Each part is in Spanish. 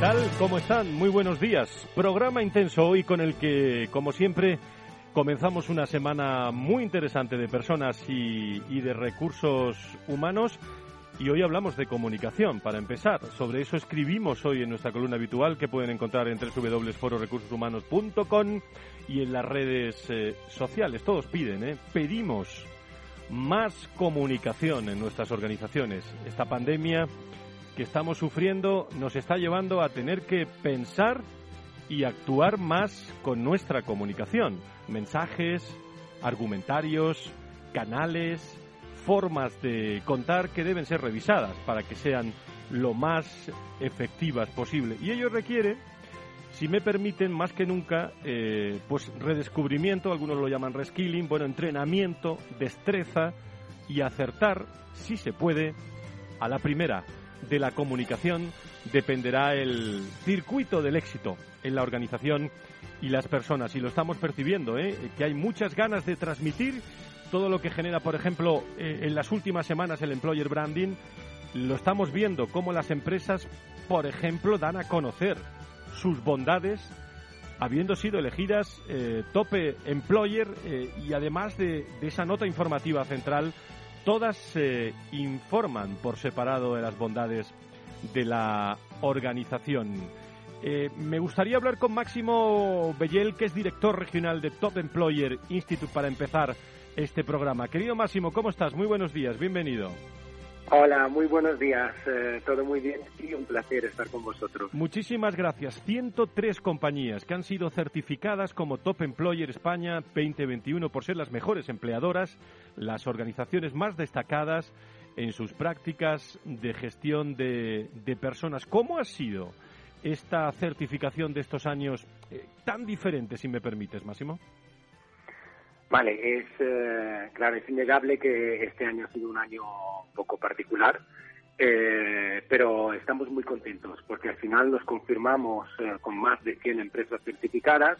Tal? ¿Cómo están? Muy buenos días. Programa intenso hoy con el que, como siempre, comenzamos una semana muy interesante de personas y, y, de recursos humanos. Y hoy hablamos de comunicación, para empezar. Sobre eso escribimos hoy en nuestra columna habitual que pueden encontrar en www.fororecursoshumanos.com y en las redes eh, sociales. Todos piden, ¿eh? Pedimos más comunicación en nuestras organizaciones. Esta pandemia que estamos sufriendo nos está llevando a tener que pensar y actuar más con nuestra comunicación. Mensajes, argumentarios, canales, formas de contar que deben ser revisadas para que sean lo más efectivas posible. Y ello requiere, si me permiten, más que nunca, eh, pues redescubrimiento, algunos lo llaman reskilling, bueno, entrenamiento, destreza y acertar, si se puede, a la primera de la comunicación dependerá el circuito del éxito en la organización y las personas. Y lo estamos percibiendo, ¿eh? que hay muchas ganas de transmitir todo lo que genera, por ejemplo, eh, en las últimas semanas el employer branding. Lo estamos viendo cómo las empresas, por ejemplo, dan a conocer sus bondades habiendo sido elegidas eh, tope employer eh, y además de, de esa nota informativa central todas se informan por separado de las bondades de la organización. Eh, me gustaría hablar con Máximo Bellel, que es director regional de Top Employer Institute, para empezar este programa. Querido Máximo, ¿cómo estás? Muy buenos días, bienvenido. Hola, muy buenos días. Eh, todo muy bien y un placer estar con vosotros. Muchísimas gracias. 103 compañías que han sido certificadas como Top Employer España 2021 por ser las mejores empleadoras, las organizaciones más destacadas en sus prácticas de gestión de, personas. ¿Cómo ha sido esta certificación de estos años eh, tan diferente, si me permites, Máximo? Vale, es eh, claro, es innegable que este año ha sido un año un poco particular, eh, pero estamos muy contentos porque al final nos confirmamos eh, con más de 100 empresas certificadas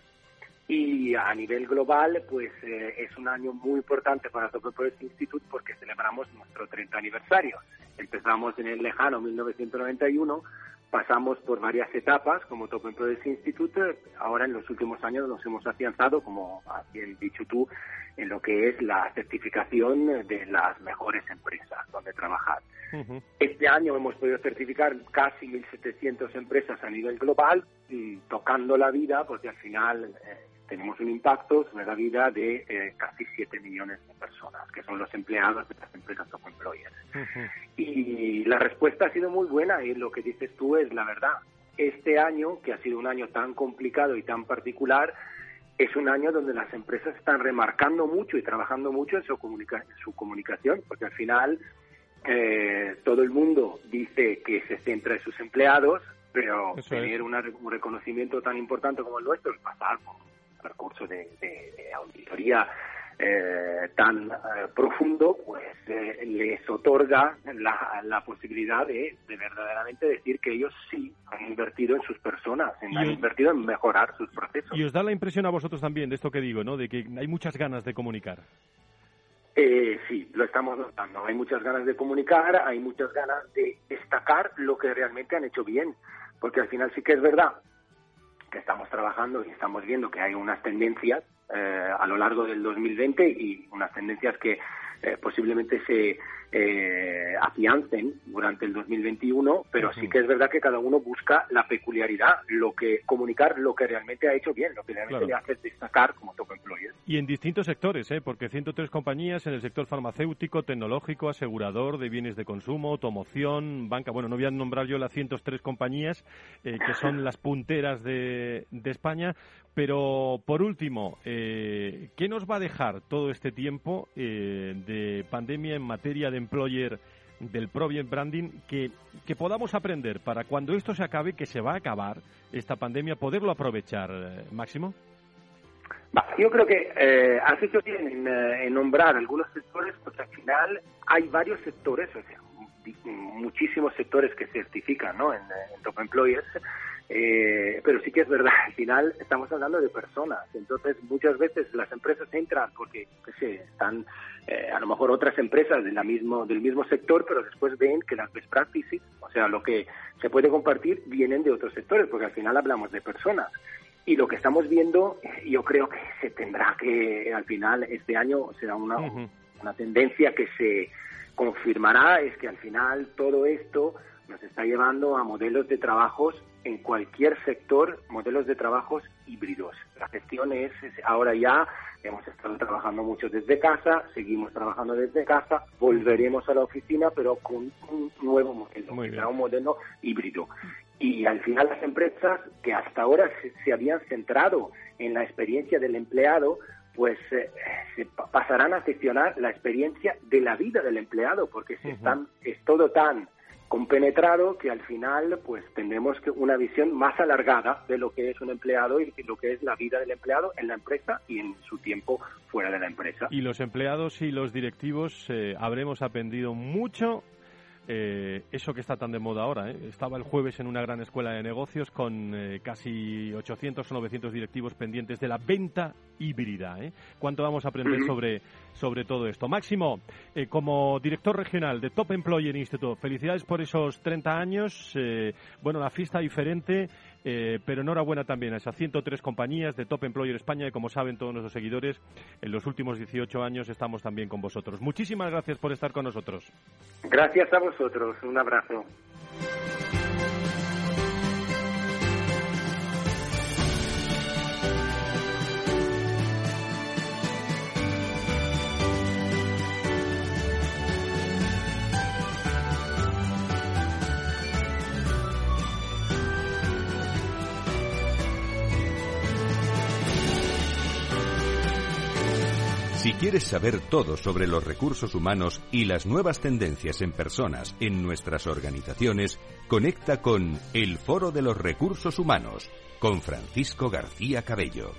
y a nivel global, pues eh, es un año muy importante para Top Project Institute porque celebramos nuestro 30 aniversario. Empezamos en el lejano 1991 pasamos por varias etapas como Top Employers Institute. Ahora, en los últimos años, nos hemos afianzado, como bien dicho tú, en lo que es la certificación de las mejores empresas donde trabajar. Uh -huh. Este año hemos podido certificar casi 1.700 empresas a nivel global, y tocando la vida, porque al final eh, tenemos un impacto sobre la vida de eh, casi 7 millones de personas, que son los empleados de las empresas top employers. Uh -huh. Y la respuesta ha sido muy buena y lo que dices tú es la verdad. Este año, que ha sido un año tan complicado y tan particular, es un año donde las empresas están remarcando mucho y trabajando mucho en su, comunica en su comunicación, porque al final eh, todo el mundo dice que se centra en sus empleados, pero Eso tener una, un reconocimiento tan importante como el nuestro es pasar por percurso de, de, de auditoría eh, tan eh, profundo, pues eh, les otorga la, la posibilidad de, de, verdaderamente decir que ellos sí han invertido en sus personas, en, han invertido en mejorar sus procesos. Y os da la impresión a vosotros también de esto que digo, ¿no? De que hay muchas ganas de comunicar. Eh, sí, lo estamos notando. Hay muchas ganas de comunicar, hay muchas ganas de destacar lo que realmente han hecho bien, porque al final sí que es verdad que estamos trabajando y estamos viendo que hay unas tendencias eh, a lo largo del 2020 y unas tendencias que eh, posiblemente se eh, afiancen durante el 2021, pero sí que es verdad que cada uno busca la peculiaridad, lo que comunicar lo que realmente ha hecho bien, lo que realmente le hace destacar como top employer. Y en distintos sectores, ¿eh? porque 103 compañías en el sector farmacéutico, tecnológico, asegurador de bienes de consumo, automoción, banca. Bueno, no voy a nombrar yo las 103 compañías eh, que son las punteras de, de España, pero por último, eh, ¿qué nos va a dejar todo este tiempo eh, de pandemia en materia de employer del Project Branding que, que podamos aprender para cuando esto se acabe, que se va a acabar esta pandemia, poderlo aprovechar, eh, Máximo? Yo creo que eh, has hecho bien en, nombrar algunos sectores, porque al final hay varios sectores, o sea, muchísimos sectores que certifican ¿no? en Top Employers, eh, pero sí que es verdad, al final estamos hablando de personas, entonces muchas veces las empresas entran porque están eh, a lo mejor otras empresas de la mismo, del mismo sector, pero después ven que las best practices, o sea, lo que se puede compartir, vienen de otros sectores, porque al final hablamos de personas. Y lo que estamos viendo, yo creo que se tendrá que, al final, este año será una, una tendencia que se confirmará, es que al final todo esto nos está llevando a modelos de trabajos en cualquier sector modelos de trabajos híbridos. La gestión es, ahora ya hemos estado trabajando mucho desde casa, seguimos trabajando desde casa, volveremos a la oficina, pero con un nuevo modelo, será un modelo híbrido. Y al final las empresas que hasta ahora se, habían centrado en la experiencia del empleado, pues eh, se pasarán a gestionar la experiencia de la vida del empleado, porque se están, es todo tan compenetrado que al final pues tendremos que una visión más alargada de lo que es un empleado y lo que es la vida del empleado en la empresa y en su tiempo fuera de la empresa. Y los empleados y los directivos eh, habremos aprendido mucho eh, eso que está tan de moda ahora. ¿eh? Estaba el jueves en una gran escuela de negocios con eh, casi 800 o 900 directivos pendientes de la venta híbrida. ¿eh? ¿Cuánto vamos a aprender sobre, sobre todo esto? Máximo, como director regional de Top Employer Institute, felicidades por esos 30 años. bueno, la fiesta diferente. Eh, pero enhorabuena también a esas 103 compañías de Top Employer España y como saben todos nuestros seguidores, en los últimos 18 años estamos también con vosotros. Muchísimas gracias por estar con nosotros. Gracias a vosotros. Un abrazo. Si quieres saber todo sobre los recursos humanos y las nuevas tendencias en personas en nuestras organizaciones, conecta con El Foro de los Recursos Humanos con Francisco García Cabello.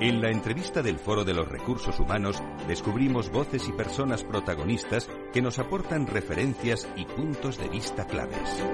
En la entrevista del Foro de los Recursos Humanos descubrimos voces y personas protagonistas que nos aportan referencias y puntos de vista claves.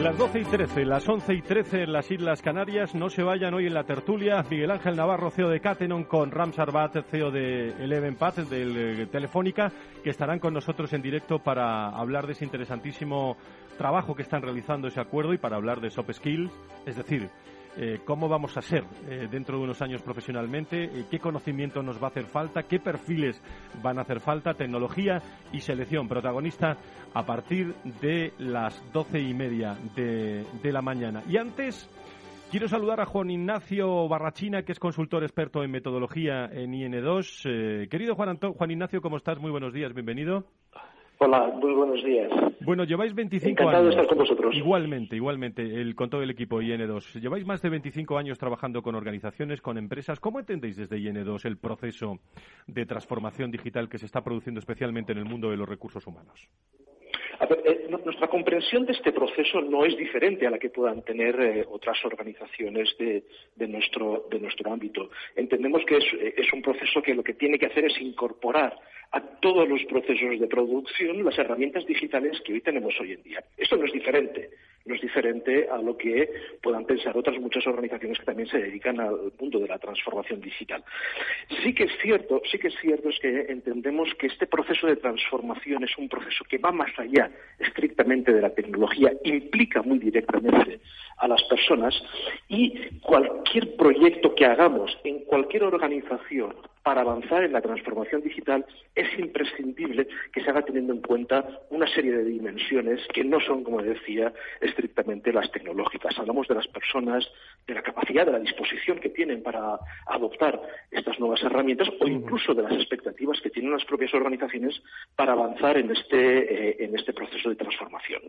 Las 12 y 13, las 11 y 13 en las Islas Canarias. No se vayan hoy en la tertulia. Miguel Ángel Navarro, CEO de Catenon, con Ram Sarbat, CEO de Eleven Path, de eh, Telefónica, que estarán con nosotros en directo para hablar de ese interesantísimo trabajo que están realizando ese acuerdo y para hablar de soft skills, es decir, eh, cómo vamos a ser eh, dentro de unos años profesionalmente, eh, qué conocimiento nos va a hacer falta, qué perfiles van a hacer falta, tecnología y selección protagonista a partir de las doce y media de, de la mañana. Y antes, Quiero saludar a Juan Ignacio Barrachina, que es consultor experto en metodología en IN2. querido Juan, Juan Ignacio, ¿cómo estás? Muy buenos días, bienvenido. Hola, muy buenos días. Bueno, lleváis 25 Encantado años. de estar con vosotros. Igualmente, igualmente, el, con todo el equipo IN2. Lleváis más de 25 años trabajando con organizaciones, con empresas. ¿Cómo entendéis desde IN2 el proceso de transformación digital que se está produciendo especialmente en el mundo de los recursos humanos? Eh, nuestra comprensión de este proceso no es diferente a la que puedan tener eh, otras organizaciones de, nuestro, de nuestro ámbito. Entendemos que es, es, un proceso que lo que tiene que hacer es incorporar a todos los procesos de producción las herramientas digitales que hoy tenemos hoy en día. Esto no es diferente no es diferente a lo que puedan pensar otras muchas organizaciones que también se dedican al mundo de la transformación digital. Sí que es cierto, sí que es cierto es que entendemos que este proceso de transformación es un proceso que va más allá estrictamente de la tecnología, implica muy directamente a las personas y cualquier proyecto que hagamos en cualquier organización para avanzar en la transformación digital imprescindible que se haga teniendo en cuenta una serie de dimensiones que no son, como decía, estrictamente las tecnológicas. Hablamos de las personas, de la capacidad, de la disposición que tienen para adoptar estas nuevas herramientas o incluso de las expectativas que tienen las propias organizaciones para avanzar en este, eh, en este proceso de transformación.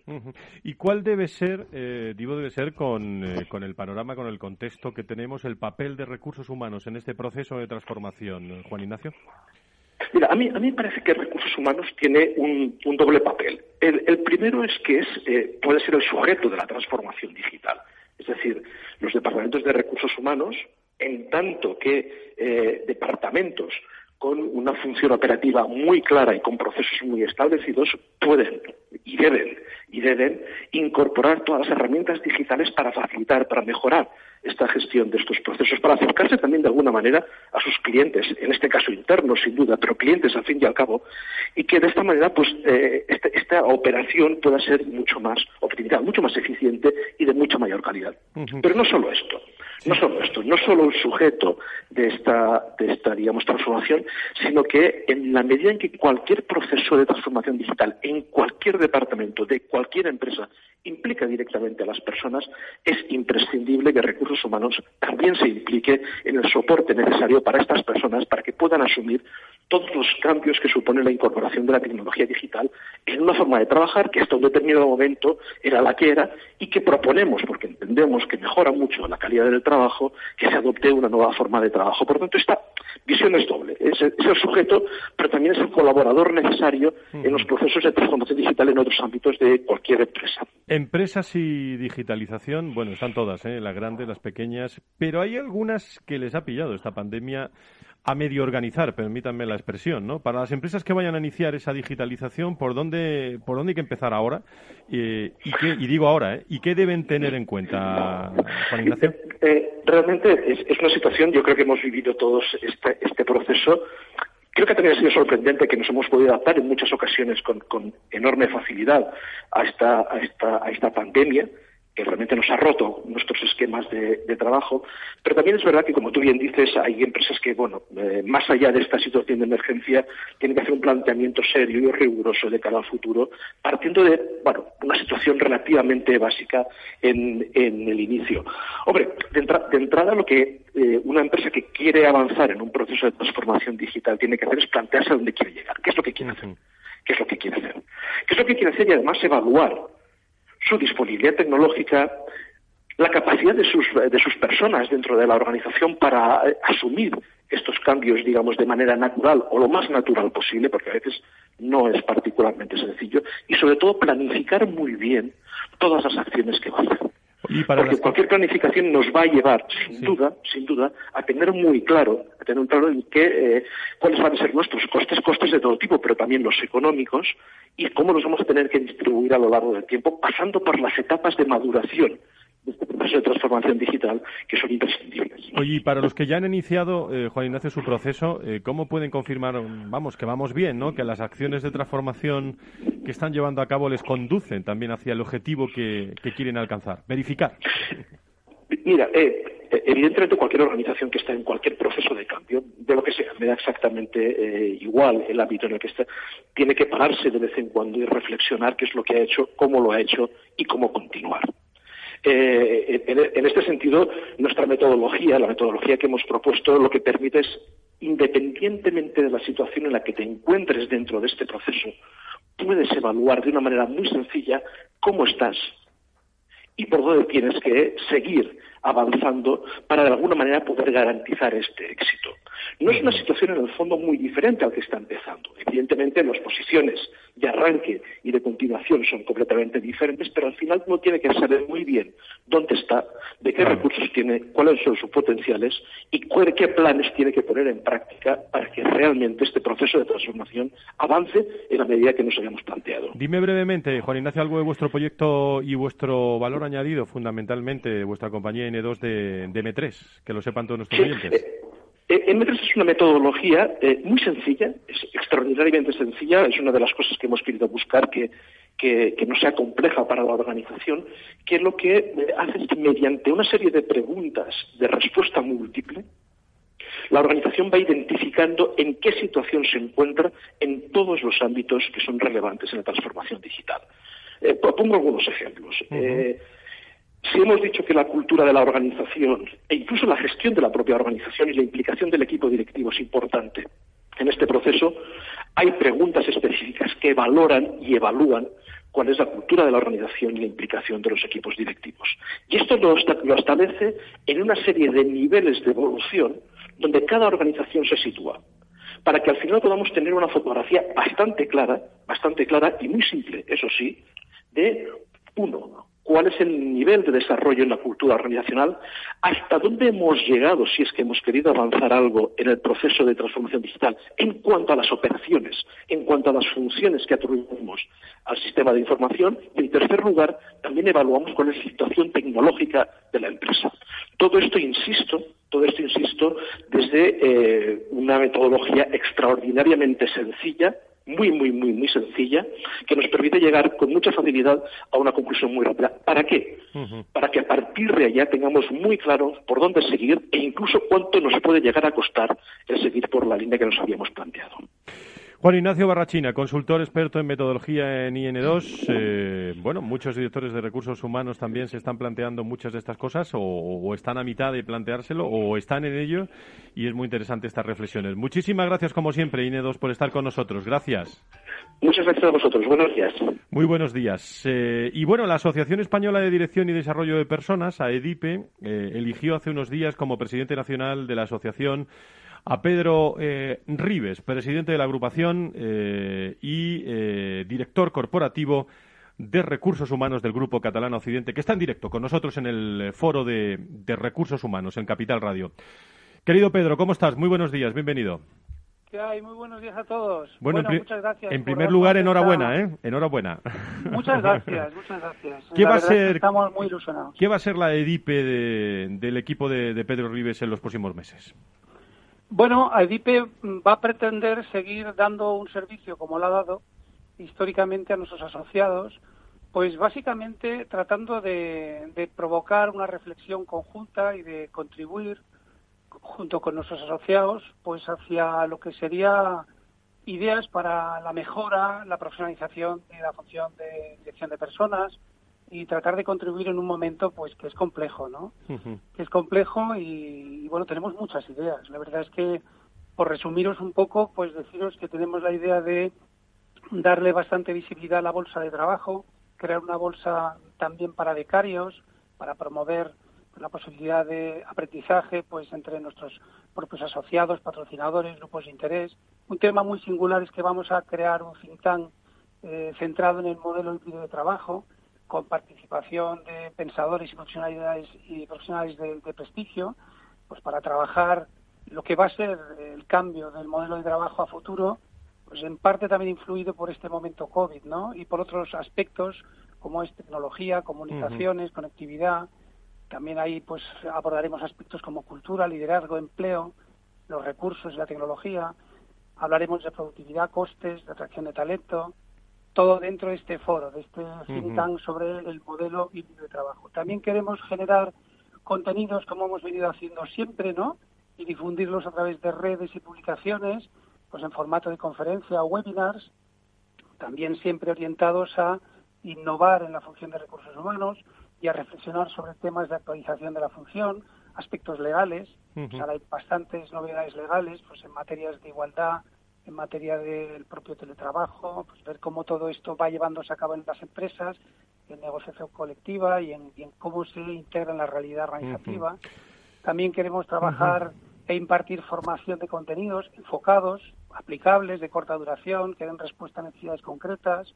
¿Y cuál debe ser, eh, digo, debe ser con, eh, con el panorama, con el contexto que tenemos, el papel de recursos humanos en este proceso de transformación? Juan Ignacio? Mira, a mí, a mí me parece que recursos humanos tiene un, doble papel. El, primero es que es, eh, puede ser el sujeto de la transformación digital. Es decir, los departamentos de recursos humanos, en tanto que eh, departamentos con una función operativa muy clara y con procesos muy establecidos, pueden y deben, y deben incorporar todas las herramientas digitales para facilitar, para mejorar esta gestión de estos procesos, para acercarse también de alguna manera a sus clientes, en este caso internos sin duda, pero clientes al fin y al cabo, y que de esta manera pues eh, este, esta, operación pueda ser mucho más optimizada, mucho más eficiente y de mucha mayor calidad. Pero no solo esto, no solo esto, no solo un sujeto de esta, de esta transformación, sino que en la medida en que cualquier proceso de transformación digital en cualquier departamento de cualquier empresa implica directamente a las personas, es imprescindible que recursos humanos también se implique en el soporte necesario para estas personas para que puedan asumir todos los cambios que supone la incorporación de la tecnología digital en una forma de trabajar que hasta un determinado momento era la que era y que proponemos, porque entendemos que mejora mucho la calidad del trabajo, que se adopte una nueva forma de trabajo. Por lo tanto, esta visión es doble. Es el, sujeto, pero también es el colaborador necesario en los procesos de transformación digital en otros ámbitos de cualquier empresa. Empresas y digitalización, bueno, están todas, ¿eh? las grandes, las pequeñas, pero hay algunas que les ha pillado esta pandemia a medio organizar, permítanme la expresión, ¿no? Para las empresas que vayan a iniciar esa digitalización, ¿por dónde, por dónde hay que empezar ahora? y, qué, y digo ahora, ¿eh? ¿Y qué deben tener en cuenta, Juan Ignacio? Eh, eh, realmente es, una situación, yo creo que hemos vivido todos este, este proceso. Creo que también ha sido sorprendente que nos hemos podido adaptar en muchas ocasiones con, con enorme facilidad a esta, a esta, a esta pandemia que realmente nos ha roto nuestros esquemas de, trabajo, pero también es verdad que, como tú bien dices, hay empresas que, bueno, eh, más allá de esta situación de emergencia, tienen que hacer un planteamiento serio y riguroso de cara al futuro, partiendo de, bueno, una situación relativamente básica en, el inicio. Hombre, de, entrada lo que eh, una empresa que quiere avanzar en un proceso de transformación digital tiene que hacer es plantearse a dónde quiere llegar, qué es lo que quiere hacer, qué es lo que quiere hacer, qué es lo que quiere hacer y además evaluar su disponibilidad tecnológica, la capacidad de sus, de sus personas dentro de la organización para eh, asumir estos cambios, digamos, de manera natural o lo más natural posible, porque a veces no es particularmente sencillo, y sobre todo planificar muy bien todas las acciones que va a hacer. Porque cualquier planificación nos va a llevar, sin duda, sin duda, a tener muy claro, a tener claro en qué, eh, cuáles van a ser nuestros costes, costes de todo tipo, pero también los económicos, y cómo los vamos a tener que distribuir a lo largo del tiempo, pasando por las etapas de maduración de este proceso de transformación digital que son imprescindibles. Oye, y para los que ya han iniciado, eh, Juan Ignacio, su proceso, eh, ¿cómo pueden confirmar, vamos, que vamos bien, ¿no? que las acciones de transformación que están llevando a cabo les conducen también hacia el objetivo que, quieren alcanzar? Verificar. Mira, eh, evidentemente cualquier organización que está en cualquier proceso de cambio, de lo que sea, me da exactamente igual el ámbito en el que está, tiene que pararse de vez en cuando y reflexionar qué es lo que ha hecho, cómo lo ha hecho y cómo continuar. Eh, en, este sentido, nuestra metodología, la metodología que hemos propuesto, lo que permite es, independientemente de la situación en la que te encuentres dentro de este proceso, puedes evaluar de una manera muy sencilla cómo estás y por dónde tienes que seguir avanzando para de alguna manera poder garantizar este éxito. No es una situación en el fondo muy diferente al que está empezando. Evidentemente las posiciones de arranque y de continuación son completamente diferentes, pero al final uno tiene que saber muy bien dónde está, de qué recursos tiene, cuáles son sus potenciales y qué planes tiene que poner en práctica para que realmente este proceso de transformación avance en la medida que nos hayamos planteado. Dime brevemente, Juan Ignacio, algo de vuestro proyecto y vuestro valor añadido, fundamentalmente, vuestra compañía N2 de, de M3, que lo sepan todos nuestros clientes. Eh, eh, M3 es una metodología eh, muy sencilla, es extraordinariamente sencilla, es una de las cosas que hemos querido buscar que, no sea compleja para la organización, que lo que eh, hace es que mediante una serie de preguntas de respuesta múltiple, la organización va identificando en qué situación se encuentra en todos los ámbitos que son relevantes en la transformación digital. pongo algunos ejemplos. Si hemos dicho que la cultura de la organización e incluso la gestión de la propia organización y la implicación del equipo directivo es importante en este proceso, hay preguntas específicas que valoran y evalúan cuál es la cultura de la organización y la implicación de los equipos directivos. Y esto lo, establece en una serie de niveles de evolución donde cada organización se sitúa para que al final podamos tener una fotografía bastante clara, bastante clara y muy simple, eso sí, de uno, cuál es el nivel de desarrollo en la cultura organizacional, hasta dónde hemos llegado si es que hemos querido avanzar algo en el proceso de transformación digital en cuanto a las operaciones, en cuanto a las funciones que atribuimos al sistema de información y en tercer lugar también evaluamos cuál es la situación tecnológica de la empresa. Todo esto, insisto, todo esto, insisto, desde eh, una metodología extraordinariamente sencilla, muy, muy, muy, muy sencilla que nos permite llegar con mucha facilidad a una conclusión muy rápida. ¿Para qué? Para que a partir de allá tengamos muy claro por dónde seguir e incluso cuánto nos puede llegar a costar el seguir por la línea que nos habíamos planteado. Juan Ignacio Barrachina, consultor experto en metodología en IN2. Eh, bueno, muchos directores de recursos humanos también se están planteando muchas de estas cosas o, están a mitad de planteárselo o están en ello y es muy interesante estas reflexiones. Muchísimas gracias como siempre, IN2, por estar con nosotros. Gracias. Muchas gracias a vosotros. Buenos días. Muy buenos días. Eh, y bueno, la Asociación Española de Dirección y Desarrollo de Personas, AEDIPE, eh, eligió hace unos días como presidente nacional de la asociación a Pedro eh, Rives, presidente de la agrupación eh, y eh, director corporativo de Recursos Humanos del Grupo Catalán Occidente, que está en directo con nosotros en el foro de, Recursos Humanos en Capital Radio. Querido Pedro, ¿cómo estás? Muy buenos días, bienvenido. ¿Qué hay? Muy buenos días a todos. Bueno, muchas gracias. En primer lugar, enhorabuena, ¿eh? Enhorabuena. Muchas gracias, muchas gracias. ¿Qué va a ser, estamos muy ilusionados. ¿Qué va a ser la EDIPE del equipo de, de Pedro Rives en los próximos meses? Bueno, AEDIPE va a pretender seguir dando un servicio como lo ha dado históricamente a nuestros asociados, pues básicamente tratando de, provocar una reflexión conjunta y de contribuir junto con nuestros asociados pues hacia lo que sería ideas para la mejora, la profesionalización de la función de dirección de personas, y tratar de contribuir en un momento pues que es complejo, ¿no? Que es complejo y, bueno, tenemos muchas ideas. La verdad es que, por resumiros un poco, pues deciros que tenemos la idea de darle bastante visibilidad a la bolsa de trabajo, crear una bolsa también para becarios, para promover la posibilidad de aprendizaje pues entre nuestros propios asociados, patrocinadores, grupos de interés. Un tema muy singular es que vamos a crear un think tank eh, centrado en el modelo híbrido de trabajo, con participación de pensadores y profesionales y profesionales de, prestigio, pues para trabajar lo que va a ser el cambio del modelo de trabajo a futuro, pues en parte también influido por este momento COVID, ¿no? Y por otros aspectos como es tecnología, comunicaciones, conectividad. También ahí pues abordaremos aspectos como cultura, liderazgo, empleo, los recursos y la tecnología. Hablaremos de productividad, costes, de atracción de talento, todo dentro de este foro, de este think tank sobre el modelo híbrido de trabajo. También queremos generar contenidos como hemos venido haciendo siempre, ¿no? Y difundirlos a través de redes y publicaciones, pues en formato de conferencia o webinars, también siempre orientados a innovar en la función de recursos humanos y a reflexionar sobre temas de actualización de la función, aspectos legales, hay bastantes novedades legales, pues en materias de igualdad, en materia del propio teletrabajo, pues ver cómo todo esto va llevándose a cabo en las empresas en negociación colectiva y en, cómo se integra en la realidad organizativa. También queremos trabajar e impartir formación de contenidos enfocados, aplicables, de corta duración, que den respuesta a necesidades concretas,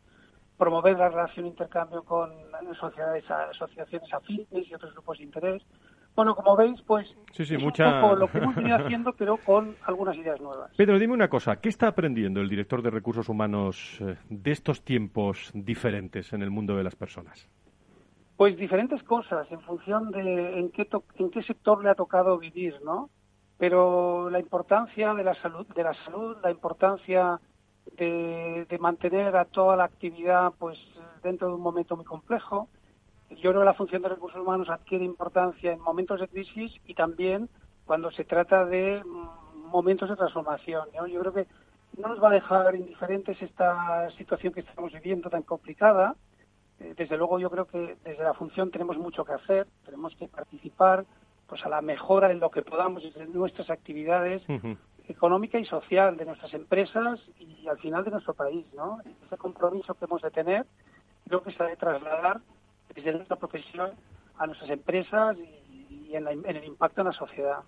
promover la relación e intercambio con sociedades, asociaciones afines y otros grupos de interés. Bueno, como veis, pues es un poco lo que hemos venido haciendo, pero con algunas ideas nuevas. Pedro, dime una cosa, ¿qué está aprendiendo el director de Recursos Humanos eh, de estos tiempos diferentes en el mundo de las personas? Pues diferentes cosas, en función de en qué, en qué sector le ha tocado vivir, ¿no? Pero la importancia de la salud, de la salud, la importancia de, mantener a toda la actividad pues dentro de un momento muy complejo. Yo creo que la función de recursos humanos adquiere importancia en momentos de crisis y también cuando se trata de mm, momentos de transformación. Yo creo que no nos va a dejar indiferentes esta situación que estamos viviendo tan complicada. Eh, desde luego yo creo que desde la función tenemos mucho que hacer, tenemos que participar pues a la mejora en lo que podamos desde nuestras actividades económica y social de nuestras empresas y al final de nuestro país, ¿no? Ese compromiso que hemos de tener creo que se ha de trasladar desde nuestra profesión a nuestras empresas y, en, el impacto en la sociedad.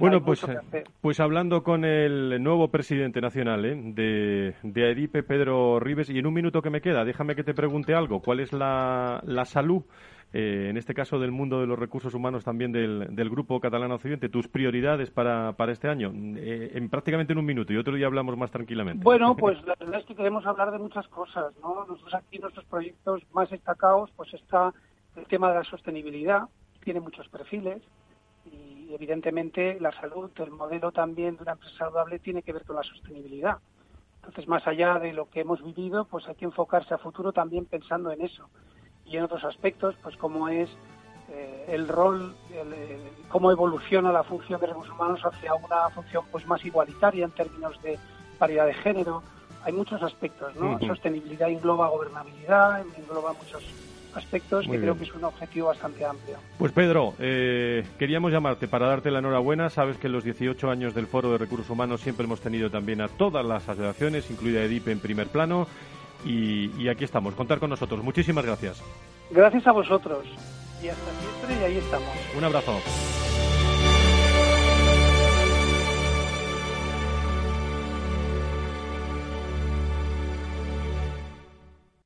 Bueno, pues, eh, pues hablando con el nuevo presidente nacional ¿eh? de, de AEDIPE, Pedro Rives, y en un minuto que me queda, déjame que te pregunte algo. ¿Cuál es la, la salud eh, en este caso del mundo de los recursos humanos también del, Grupo Catalán Occidente, tus prioridades para, para este año, eh, en prácticamente en un minuto y otro día hablamos más tranquilamente. Bueno, pues la verdad es que queremos hablar de muchas cosas, ¿no? Nosotros aquí, nuestros proyectos más destacados, pues está el tema de la sostenibilidad, tiene muchos perfiles y evidentemente la salud, el modelo también de una empresa saludable tiene que ver con la sostenibilidad. Entonces, más allá de lo que hemos vivido, pues hay que enfocarse a futuro también pensando en eso y en otros aspectos, pues como es eh, el rol, cómo evoluciona la función de recursos humanos hacia una función pues más igualitaria en términos de paridad de género. Hay muchos aspectos, ¿no? Sostenibilidad engloba gobernabilidad, engloba muchos aspectos que creo que es un objetivo bastante amplio. Pues Pedro, eh, queríamos llamarte para darte la enhorabuena. Sabes que en los 18 años del Foro de Recursos Humanos siempre hemos tenido también a todas las asociaciones, incluida EDIP en primer plano, y, aquí estamos, contar con nosotros. Muchísimas gracias. Gracias a vosotros. Y hasta siempre y ahí estamos. Un abrazo.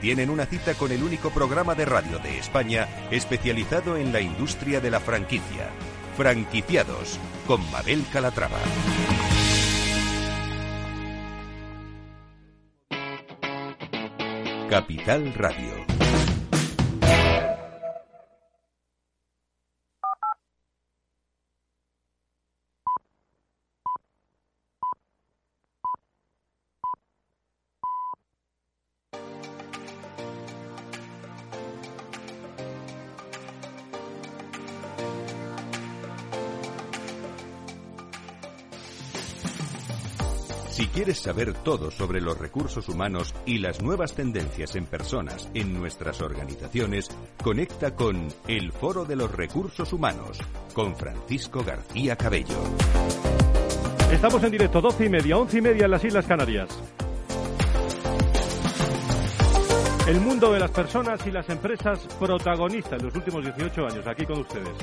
tienen una cita con el único programa de radio de España especializado en la industria de la franquicia. Franquiciados con Mabel Calatrava. Capital Radio. Quieres saber todo sobre los recursos humanos y las nuevas tendencias en personas en nuestras organizaciones, conecta con El Foro de los Recursos Humanos con Francisco García Cabello. Estamos en directo, 12 y media, 11 y media en las Islas Canarias. El mundo de las personas y las empresas protagonistas en los últimos 18 años, aquí con ustedes.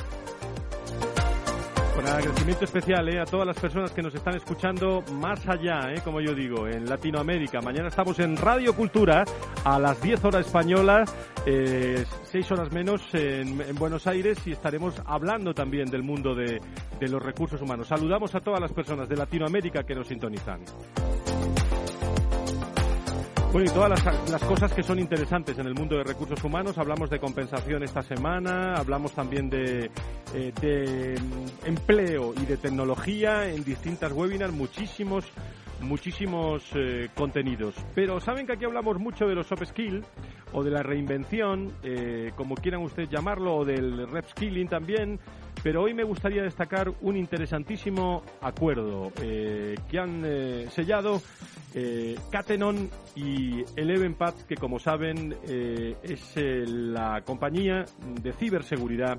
Con agradecimiento especial eh, a todas las personas que nos están escuchando más allá, eh, como yo digo, en Latinoamérica. Mañana estamos en Radio Cultura a las 10 horas españolas, eh, 6 horas menos en, en, Buenos Aires y estaremos hablando también del mundo de los recursos humanos. Saludamos a todas las personas de Latinoamérica que nos sintonizan. Bueno, y todas las, las, cosas que son interesantes en el mundo de recursos humanos. Hablamos de compensación esta semana, hablamos también de, eh, de empleo y de tecnología en distintas webinars, muchísimos, muchísimos eh, contenidos. Pero saben que aquí hablamos mucho de los soft skills o de la reinvención, eh, como quieran ustedes llamarlo, o del rep skilling también. Pero hoy me gustaría destacar un interesantísimo acuerdo eh, que han eh, sellado eh, Catenon y Elevenpath, que como saben es la compañía de ciberseguridad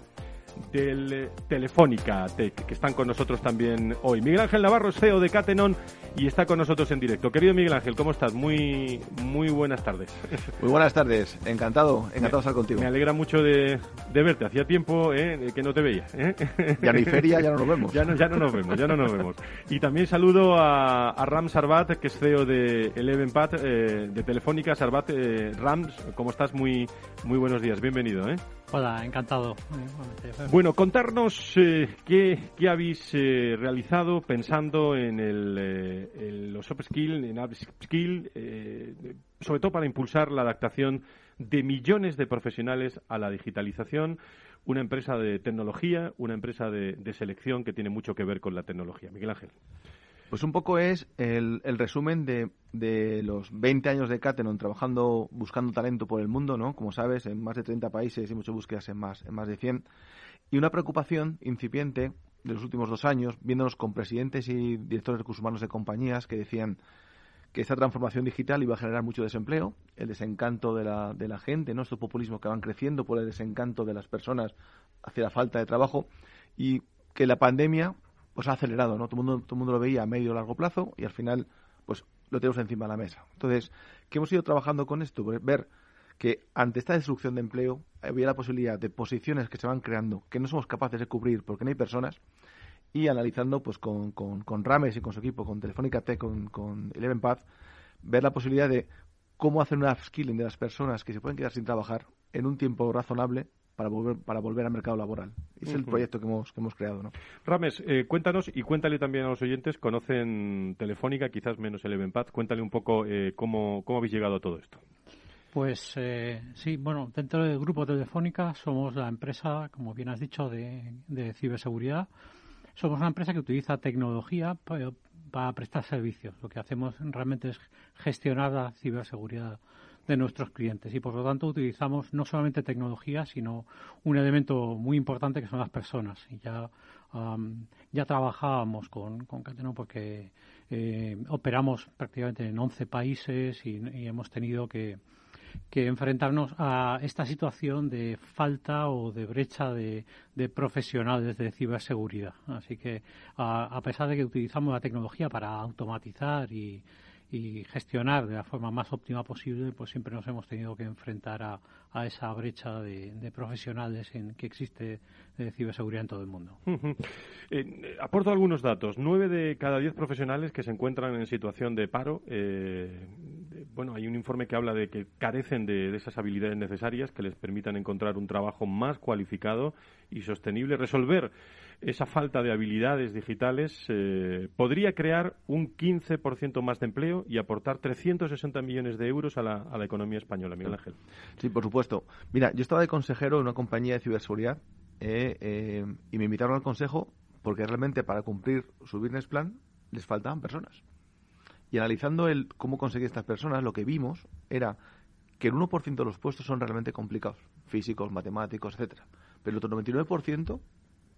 del Telefónica Tech, que están con nosotros también hoy. Miguel Ángel Navarro es CEO de Catenon y está con nosotros en directo. Querido Miguel Ángel, ¿cómo estás? Muy, muy buenas tardes. Muy buenas tardes, encantado, encantado de estar contigo. Me alegra mucho de, de verte. Hacía tiempo eh, que no te veía. ¿eh? Ya ni feria, ya no nos vemos. ya, no, ya no nos vemos, ya no nos vemos. Y también saludo a, a Ram Sarbat, que es CEO de Elevenpad, eh, de Telefónica. Sarbat, eh, Ram, ¿cómo estás? Muy, muy buenos días, bienvenido. ¿eh? Hola, encantado. Bueno, contarnos eh, qué, qué, habéis eh, realizado pensando en, el, eh, los soft skills, en upskill, sobre todo para impulsar la adaptación de millones de profesionales a la digitalización. Una empresa de tecnología, una empresa de selección que tiene mucho que ver con la tecnología. Miguel Ángel. Pues un poco es el, resumen de, los 20 años de Catenon trabajando, buscando talento por el mundo, ¿no? Como sabes, en más de 30 países y muchas búsquedas en más, de 100. Y una preocupación incipiente de los últimos dos años, viéndonos con presidentes y directores de recursos humanos de compañías que decían que esta transformación digital iba a generar mucho desempleo, el desencanto de la, de la gente, ¿no? estos populismos que van creciendo por el desencanto de las personas hacia la falta de trabajo y que la pandemia pues ha acelerado, ¿no? Todo el mundo, todo mundo lo veía a medio o largo plazo y al final, pues lo tenemos encima de la mesa. Entonces, ¿qué hemos ido trabajando con esto? Pues ver que ante esta destrucción de empleo había la posibilidad de posiciones que se van creando que no somos capaces de cubrir porque no hay personas y analizando pues con, con, con Rames y con su equipo, con Telefónica Tech, con, con Eleven Path, ver la posibilidad de cómo hacer un upskilling de las personas que se pueden quedar sin trabajar en un tiempo razonable para volver, para volver al mercado laboral. Es el proyecto que hemos, que hemos creado. ¿no? Rames, eh, cuéntanos y cuéntale también a los oyentes, conocen Telefónica, quizás menos el Evenpad, cuéntale un poco eh, cómo, cómo habéis llegado a todo esto. Pues eh, sí, bueno, dentro del grupo Telefónica somos la empresa, como bien has dicho, de, de ciberseguridad. Somos una empresa que utiliza tecnología para, para prestar servicios. Lo que hacemos realmente es gestionar la ciberseguridad de nuestros clientes y por lo tanto utilizamos no solamente tecnología sino un elemento muy importante que son las personas y ya um, ya trabajábamos con, con Cateno porque eh, operamos prácticamente en 11 países y, hemos tenido que que enfrentarnos a esta situación de falta o de brecha de, profesionales de ciberseguridad. Así que, a, pesar de que utilizamos la tecnología para automatizar y, y gestionar de la forma más óptima posible, pues siempre nos hemos tenido que enfrentar a, esa brecha de, profesionales en que existe de ciberseguridad en todo el mundo. Eh, aporto algunos datos. Nueve de cada diez profesionales que se encuentran en situación de paro, eh, bueno, hay un informe que habla de que carecen de, esas habilidades necesarias que les permitan encontrar un trabajo más cualificado y sostenible, resolver esa falta de habilidades digitales eh, podría crear un 15% más de empleo y aportar 360 millones de euros a la, a la economía española, Miguel Ángel. Sí, por supuesto. Mira, yo estaba de consejero en una compañía de ciberseguridad eh, eh, y me invitaron al consejo porque realmente para cumplir su business plan les faltaban personas. Y analizando el cómo conseguir estas personas, lo que vimos era que el 1% de los puestos son realmente complicados, físicos, matemáticos, etcétera. Pero el otro 99%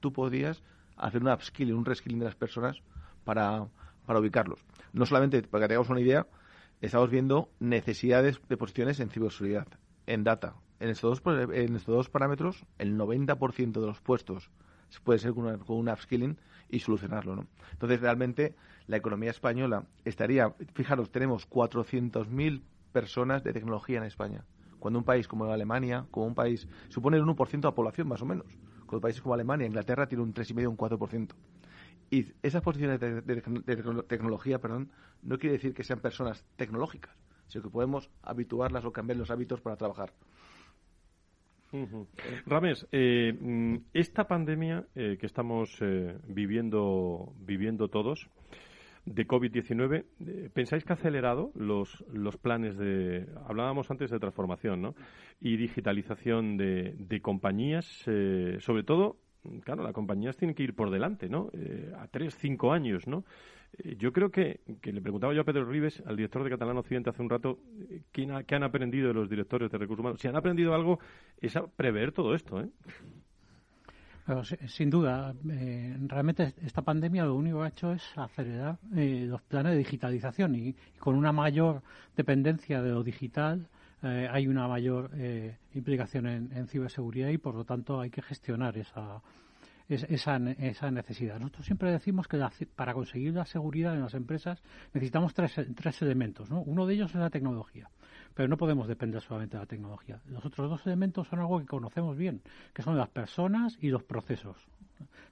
tú podías hacer un upskilling, un reskilling de las personas para, para ubicarlos. No solamente, para que tengamos una idea, estamos viendo necesidades de posiciones en ciberseguridad, en data. En estos dos, en estos dos parámetros, el 90% de los puestos puede ser con, un upskilling y solucionarlo. ¿no? Entonces, realmente, la economía española estaría, fijaros, tenemos 400.000 personas de tecnología en España. Cuando un país como Alemania, como un país, supone el 1% de la población más o menos con países como Alemania, Inglaterra tiene un 3,5 o un 4%. Y esas posiciones de, tecnología, perdón, no quiere decir que sean personas tecnológicas, sino que podemos habituarlas o cambiar los hábitos para trabajar. Rames, eh, mm, esta pandemia eh, que estamos eh, viviendo, viviendo todos, de COVID-19, eh, ¿pensáis que ha acelerado los, los planes de, hablábamos antes de transformación, ¿no? Y digitalización de, de compañías, eh, sobre todo, claro, las compañías tienen que ir por delante, ¿no? Eh, a tres, cinco años, ¿no? Yo creo que, le preguntaba yo a Pedro Rives, al director de Catalán Occidente hace un rato, ¿qué, ¿qué han aprendido de los directores de recursos humanos? Si han aprendido algo, es a prever todo esto, ¿eh? sin duda, eh, realmente esta pandemia lo único que ha hecho es acelerar eh, los planes de digitalización y, con una mayor dependencia de lo digital eh, hay una mayor implicación en, ciberseguridad y por lo tanto hay que gestionar esa, esa, esa necesidad. Nosotros siempre decimos que para conseguir la seguridad en las empresas necesitamos tres, tres elementos. Uno de ellos es la tecnología pero no podemos depender solamente de la tecnología. Los otros dos elementos son algo que conocemos bien, que son las personas y los procesos.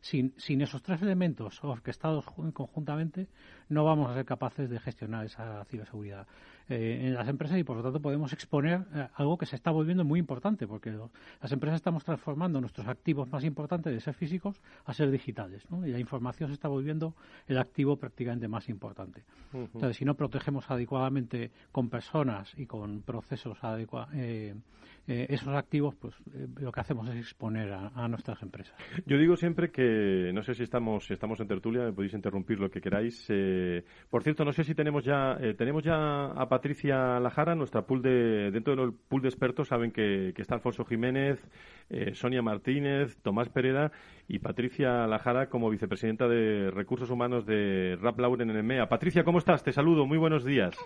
Sin, sin esos tres elementos orquestados conjuntamente, no vamos a ser capaces de gestionar esa ciberseguridad. Eh, en las empresas y por lo tanto podemos exponer eh, algo que se está volviendo muy importante porque las empresas estamos transformando nuestros activos más importantes de ser físicos a ser digitales y la información se está volviendo el activo prácticamente más importante. Entonces, si no protegemos adecuadamente con personas y con procesos adecuados eh, eh, esos activos, pues eh, lo que hacemos es exponer a, nuestras empresas. Yo digo siempre que, no sé si estamos, si estamos en tertulia, me podéis interrumpir lo que queráis. Eh, por cierto, no sé si tenemos ya, tenemos ya a Patricia Lajara, nuestra pool de, dentro del pool de expertos, saben que, está Alfonso Jiménez, Sonia Martínez, Tomás Pereda y Patricia Lajara como vicepresidenta de Recursos Humanos de Rap Lauren en EMEA. Patricia, ¿cómo estás? Te saludo, muy buenos días.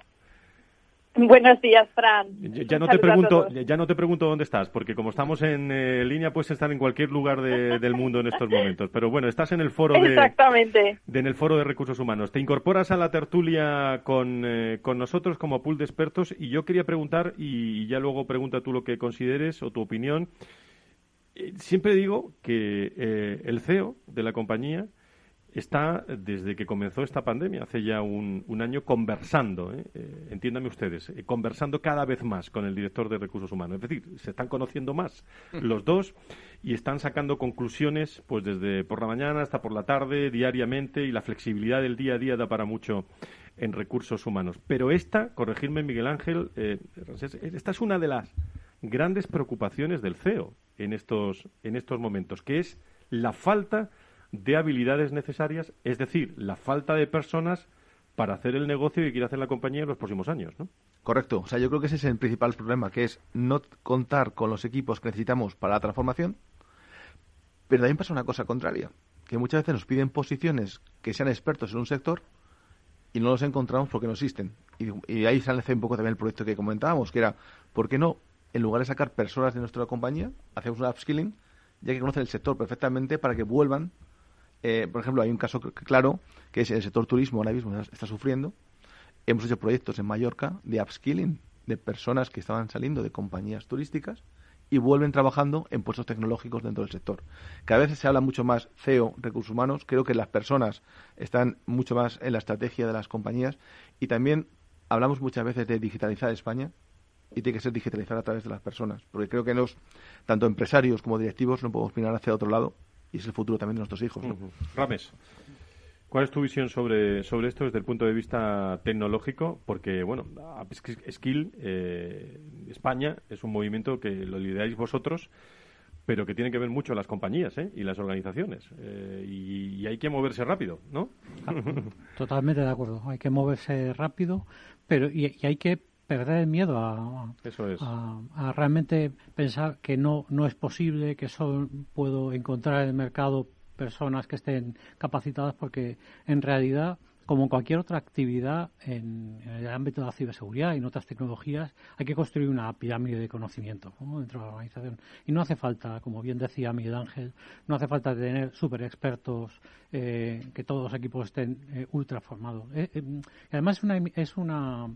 Buenos días, Fran. Ya, no te pregunto, ya no te pregunto dónde estás, porque como estamos en eh, línea, puedes estar en cualquier lugar del mundo en estos momentos. Pero bueno, estás en el foro de, Exactamente. en el foro de recursos humanos. Te incorporas a la tertulia con, eh, con nosotros como pool de expertos y yo quería preguntar y ya luego pregunta tú lo que consideres o tu opinión. Eh, siempre digo que el CEO de la compañía está desde que comenzó esta pandemia, hace ya un, año, conversando, ¿eh? eh entiéndame ustedes, eh, conversando cada vez más con el director de recursos humanos. Es decir, se están conociendo más los dos y están sacando conclusiones, pues desde por la mañana hasta por la tarde, diariamente, y la flexibilidad del día a día da para mucho en recursos humanos. Pero esta, corregirme Miguel Ángel, eh, esta es una de las grandes preocupaciones del CEO en estos, en estos momentos, que es la falta de habilidades necesarias, es decir, la falta de personas para hacer el negocio que quiere hacer la compañía en los próximos años, ¿no? Correcto. O sea, yo creo que ese es el principal problema, que es no contar con los equipos que necesitamos para la transformación. Pero también pasa una cosa contraria, que muchas veces nos piden posiciones que sean expertos en un sector y no los encontramos porque no existen. y, ahí sale un poco también el proyecto que comentábamos, que era, ¿por qué no, en lugar de sacar personas de nuestra compañía, hacemos un upskilling, ya que conocen el sector perfectamente, para que vuelvan? Eh, por ejemplo, hay un caso claro, que es el sector turismo ahora mismo está sufriendo. Hemos hecho proyectos en Mallorca de upskilling de personas que estaban saliendo de compañías turísticas y vuelven trabajando en puestos tecnológicos dentro del sector. Cada vez se habla mucho más CEO, recursos humanos. Creo que las personas están mucho más en la estrategia de las compañías y también hablamos muchas veces de digitalizar España y tiene que ser digitalizar a través de las personas, porque creo que los tanto empresarios como directivos no podemos mirar hacia otro lado y es el futuro también de nuestros hijos. Rames. ¿Cuál es tu visión sobre, sobre esto desde el punto de vista tecnológico? Porque, bueno, Skill eh, España es un movimiento que lo lideráis vosotros, pero que tiene que ver mucho las compañías ¿eh? y las organizaciones. Eh, y, hay que moverse rápido, ¿no? Totalmente de acuerdo. Hay que moverse rápido, pero y, hay que perder el miedo a, a, realmente pensar que no, no es posible, que solo puedo encontrar en el mercado personas que estén capacitadas porque en realidad como cualquier otra actividad en, el ámbito de la ciberseguridad y en otras tecnologías, hay que construir una pirámide de conocimiento dentro de la organización. Y no hace falta, como bien decía Miguel Ángel, no hace falta tener super expertos, eh, que todos los equipos estén eh, ultra formados. Eh, además, es una, es una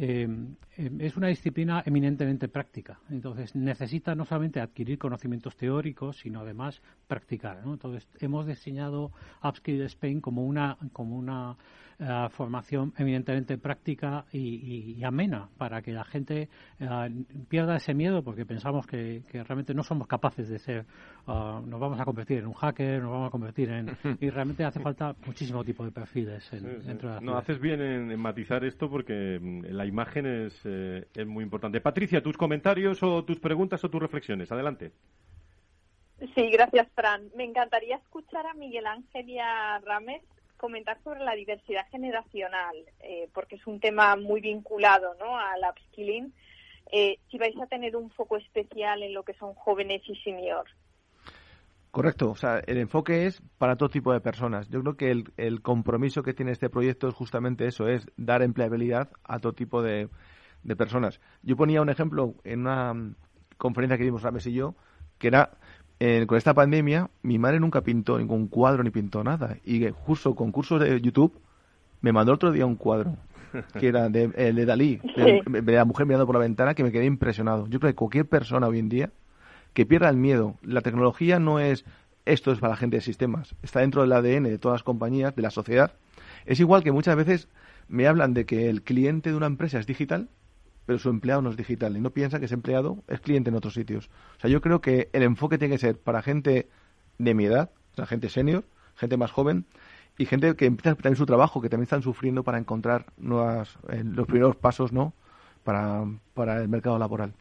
Em, es una disciplina eminentemente práctica. Entonces, necesita no solamente adquirir conocimientos teóricos, sino además practicar. Entonces, hemos diseñado Upskill Spain como una, como una eh, formación eminentemente práctica y, amena para que la gente eh, pierda ese miedo porque pensamos que, realmente no somos capaces de ser, uh, nos vamos a convertir en un hacker, nos vamos a convertir en... y realmente hace falta muchísimo tipo de perfiles dentro de la No, haces bien en, matizar esto porque mm, la imagen es, eh, es muy importante. Patricia, tus comentarios o tus preguntas o tus reflexiones. Adelante. Sí, gracias, Fran. Me encantaría escuchar a Miguel Ángel y a Rames comentar sobre la diversidad generacional, eh, porque es un tema muy vinculado ¿no? al upskilling. Eh, si vais a tener un foco especial en lo que son jóvenes y seniors. Correcto, o sea, el enfoque es para todo tipo de personas. Yo creo que el, el compromiso que tiene este proyecto es justamente eso, es dar empleabilidad a todo tipo de, de personas. Yo ponía un ejemplo en una conferencia que dimos Rames y yo, que era con esta pandemia, mi madre nunca pintó ningún cuadro ni pintó nada. Y justo con cursos de YouTube me mandó otro día un cuadro que era de, de Dalí, de, la mujer mirando por la ventana, que me quedé impresionado. Yo creo que cualquier persona hoy en día que pierda el miedo, la tecnología no es esto es para la gente de sistemas, está dentro del ADN de todas las compañías, de la sociedad. Es igual que muchas veces me hablan de que el cliente de una empresa es digital pero su empleado no es digital y no piensa que ese empleado es cliente en otros sitios. O sea, yo creo que el enfoque tiene que ser para gente de mi edad, o sea, gente senior, gente más joven y gente que empieza también su trabajo, que también están sufriendo para encontrar nuevas, eh, los primeros pasos, ¿no? Para, para el mercado laboral.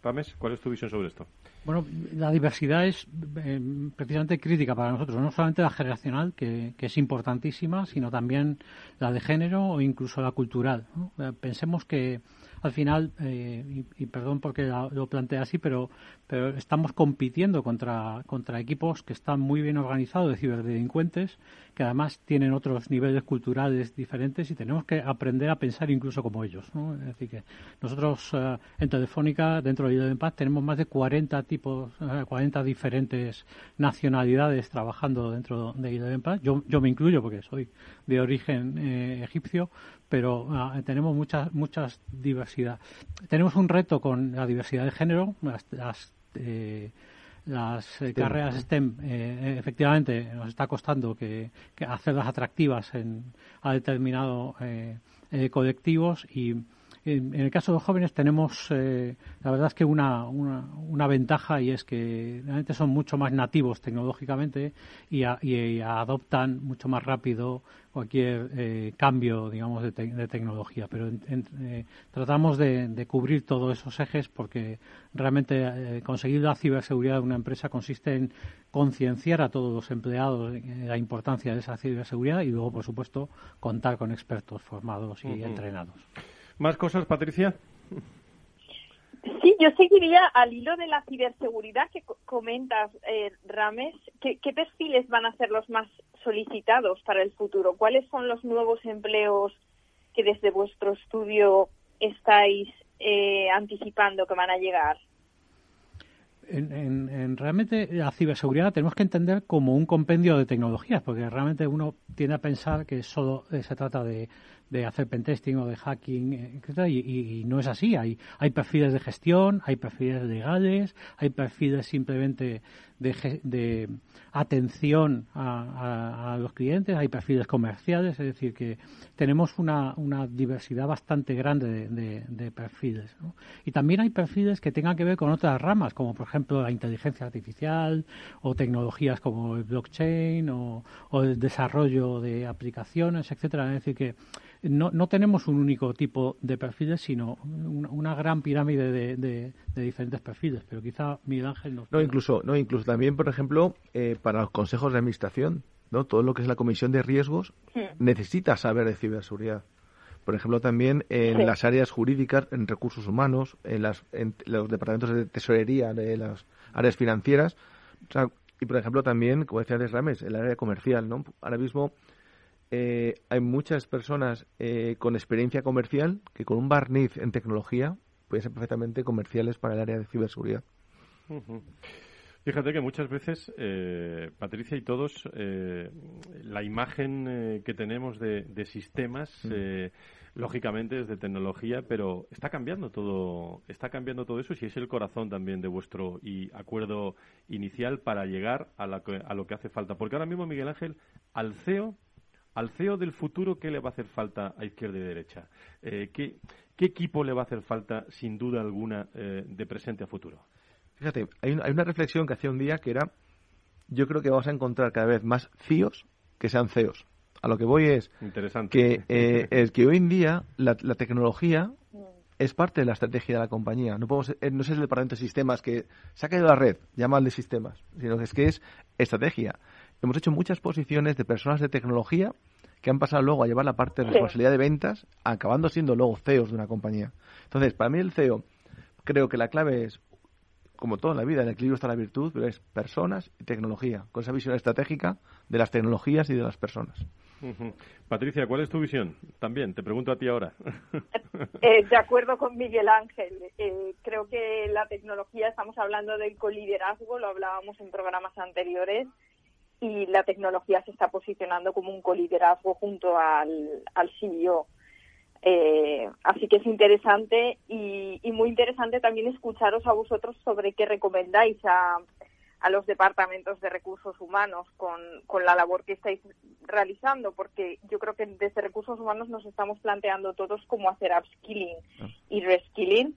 Pames, ¿cuál es tu visión sobre esto? Bueno, la diversidad es eh, precisamente crítica para nosotros, no solamente la generacional, que, es importantísima, sino también la de género o incluso la cultural. Eh, pensemos que al final, eh, y, perdón porque lo plantea así, pero, pero estamos compitiendo contra, contra equipos que están muy bien organizados de ciberdelincuentes, que además tienen otros niveles culturales diferentes y tenemos que aprender a pensar incluso como ellos. Es decir, que nosotros eh, en Telefónica, dentro de Paz, tenemos más de 40 tipos, 40 eh, diferentes nacionalidades trabajando dentro de Paz. Yo, yo me incluyo porque soy de origen egipcio, pero ah, tenemos mucha, muchas diversidad. Tenemos un reto con la diversidad de género, las, eh, eh, carreras STEM, eh, efectivamente, nos está costando que, hacerlas atractivas en, a determinados colectivos y en, el caso de los jóvenes tenemos, eh, la verdad es que una, una, ventaja y es que realmente son mucho más nativos tecnológicamente y, adoptan mucho más rápido cualquier eh, cambio, digamos, de, tecnología. Pero eh, tratamos de, cubrir todos esos ejes porque realmente conseguir la ciberseguridad de una empresa consiste en concienciar a todos los empleados de la importancia de esa ciberseguridad y luego, por supuesto, contar con expertos formados y entrenados. ¿Más cosas, Patricia? Sí, yo seguiría al hilo de la ciberseguridad que comentas, eh, Rames. ¿qué, perfiles van a ser los más solicitados para el futuro? ¿Cuáles son los nuevos empleos que desde vuestro estudio estáis eh, anticipando que van a llegar? En, realmente la ciberseguridad tenemos que entender como un compendio de tecnologías, porque realmente uno tiende a pensar que solo eh, se trata de, de hacer pentesting o de hacking, etcétera, y, no es así. Hay, perfiles de gestión, hay perfiles legales, hay perfiles simplemente de, de atención a, los clientes, hay perfiles comerciales, es decir, que tenemos una, una diversidad bastante grande de, perfiles. Y también hay perfiles que tengan que ver con otras ramas, como por ejemplo la inteligencia artificial o tecnologías como el blockchain o, o el desarrollo de aplicaciones, etcétera. Es decir, que no, no tenemos un único tipo de perfiles, sino una, gran pirámide de, diferentes perfiles. Pero quizá Miguel Ángel nos... No, incluso, no, incluso también, por ejemplo, eh, para los consejos de administración, ¿no? todo lo que es la comisión de riesgos necesita saber de ciberseguridad. Por ejemplo, también en las áreas jurídicas, en recursos humanos, en, las, en los departamentos de tesorería de las áreas financieras. y, por ejemplo, también, como decía antes Rames, el área comercial. ¿no? Ahora mismo eh, hay muchas personas eh, con experiencia comercial que con un barniz en tecnología pueden ser perfectamente comerciales para el área de ciberseguridad. Fíjate que muchas veces, eh, Patricia y todos, la imagen que tenemos de, sistemas, lógicamente es de tecnología, pero está cambiando todo, está cambiando todo eso, si es el corazón también de vuestro y acuerdo inicial para llegar a, a lo que hace falta. Porque ahora mismo, Miguel Ángel, al CEO al CEO del futuro, ¿qué le va a hacer falta a izquierda y derecha? Eh, ¿qué, equipo le va a hacer falta, sin duda alguna, eh, de presente a futuro? Fíjate, hay una, reflexión que hacía un día que era, yo creo que vamos a encontrar cada vez más CIOs que sean CEOs. A lo que voy es que, eh, es que hoy en día la, tecnología es parte de la estrategia de la compañía. No, podemos, no es el departamento de sistemas que se ha caído la red, llaman de sistemas, sino que es que es estrategia hemos hecho muchas posiciones de personas de tecnología que han pasado luego a llevar la parte de responsabilidad de ventas, acabando siendo luego CEOs de una compañía. Entonces, para mí el CEO, creo que la clave es, como todo en la vida, en el equilibrio está la virtud, pero es personas y tecnología, con esa visión estratégica de las tecnologías y de las personas. Patricia, ¿cuál es tu visión? También, te pregunto a ti ahora. Eh, de acuerdo con Miguel Ángel. Eh, creo que la tecnología, estamos hablando del coliderazgo, lo hablábamos en programas anteriores, y la tecnología se está posicionando como un coliderazgo junto al, al CEO. Eh, así que es interesante y, muy interesante también escucharos a vosotros sobre qué recomendáis a, a los departamentos de recursos humanos con, con, la labor que estáis realizando, porque yo creo que desde recursos humanos nos estamos planteando todos cómo hacer upskilling y reskilling.